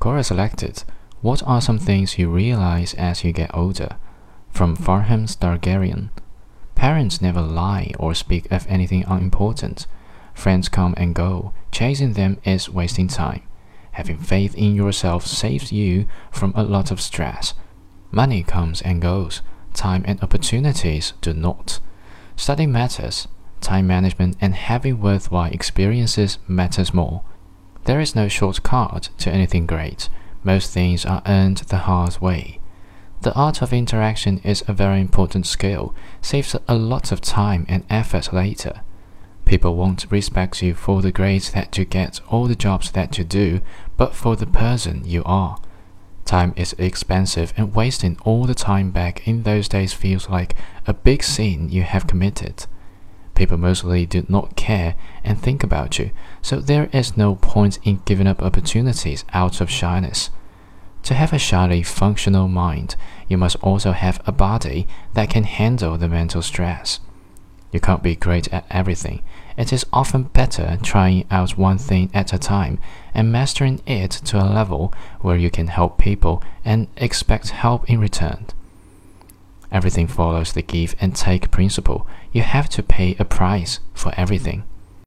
Quora selected, What are some things you realize as you get older? From Farham Stargarian. Parents never lie or speak of anything unimportant. Friends come and go. Chasing them is wasting time. Having faith in yourself saves you from a lot of stress. Money comes and goes. Time and opportunities do not. Study matters. Time management and having worthwhile experiences matters more. There is no shortcut to anything great. Most things are earned the hard way. The art of interaction is a very important skill, saves a lot of time and effort later. People won't respect you for the grades that you get or the jobs that you do, but for the person you are. Time is expensive, and wasting all the time back in those days feels like a big sin you have committed. People mostly do not care and think about you, so there is no point in giving up opportunities out of shyness. To have a shyly functional mind, you must also have a body that can handle the mental stress. You can't be great at everything. It is often better trying out one thing at a time and mastering it to a level where you can help people and expect help in return. Everything follows the give and take principle. You have to pay a price for everything.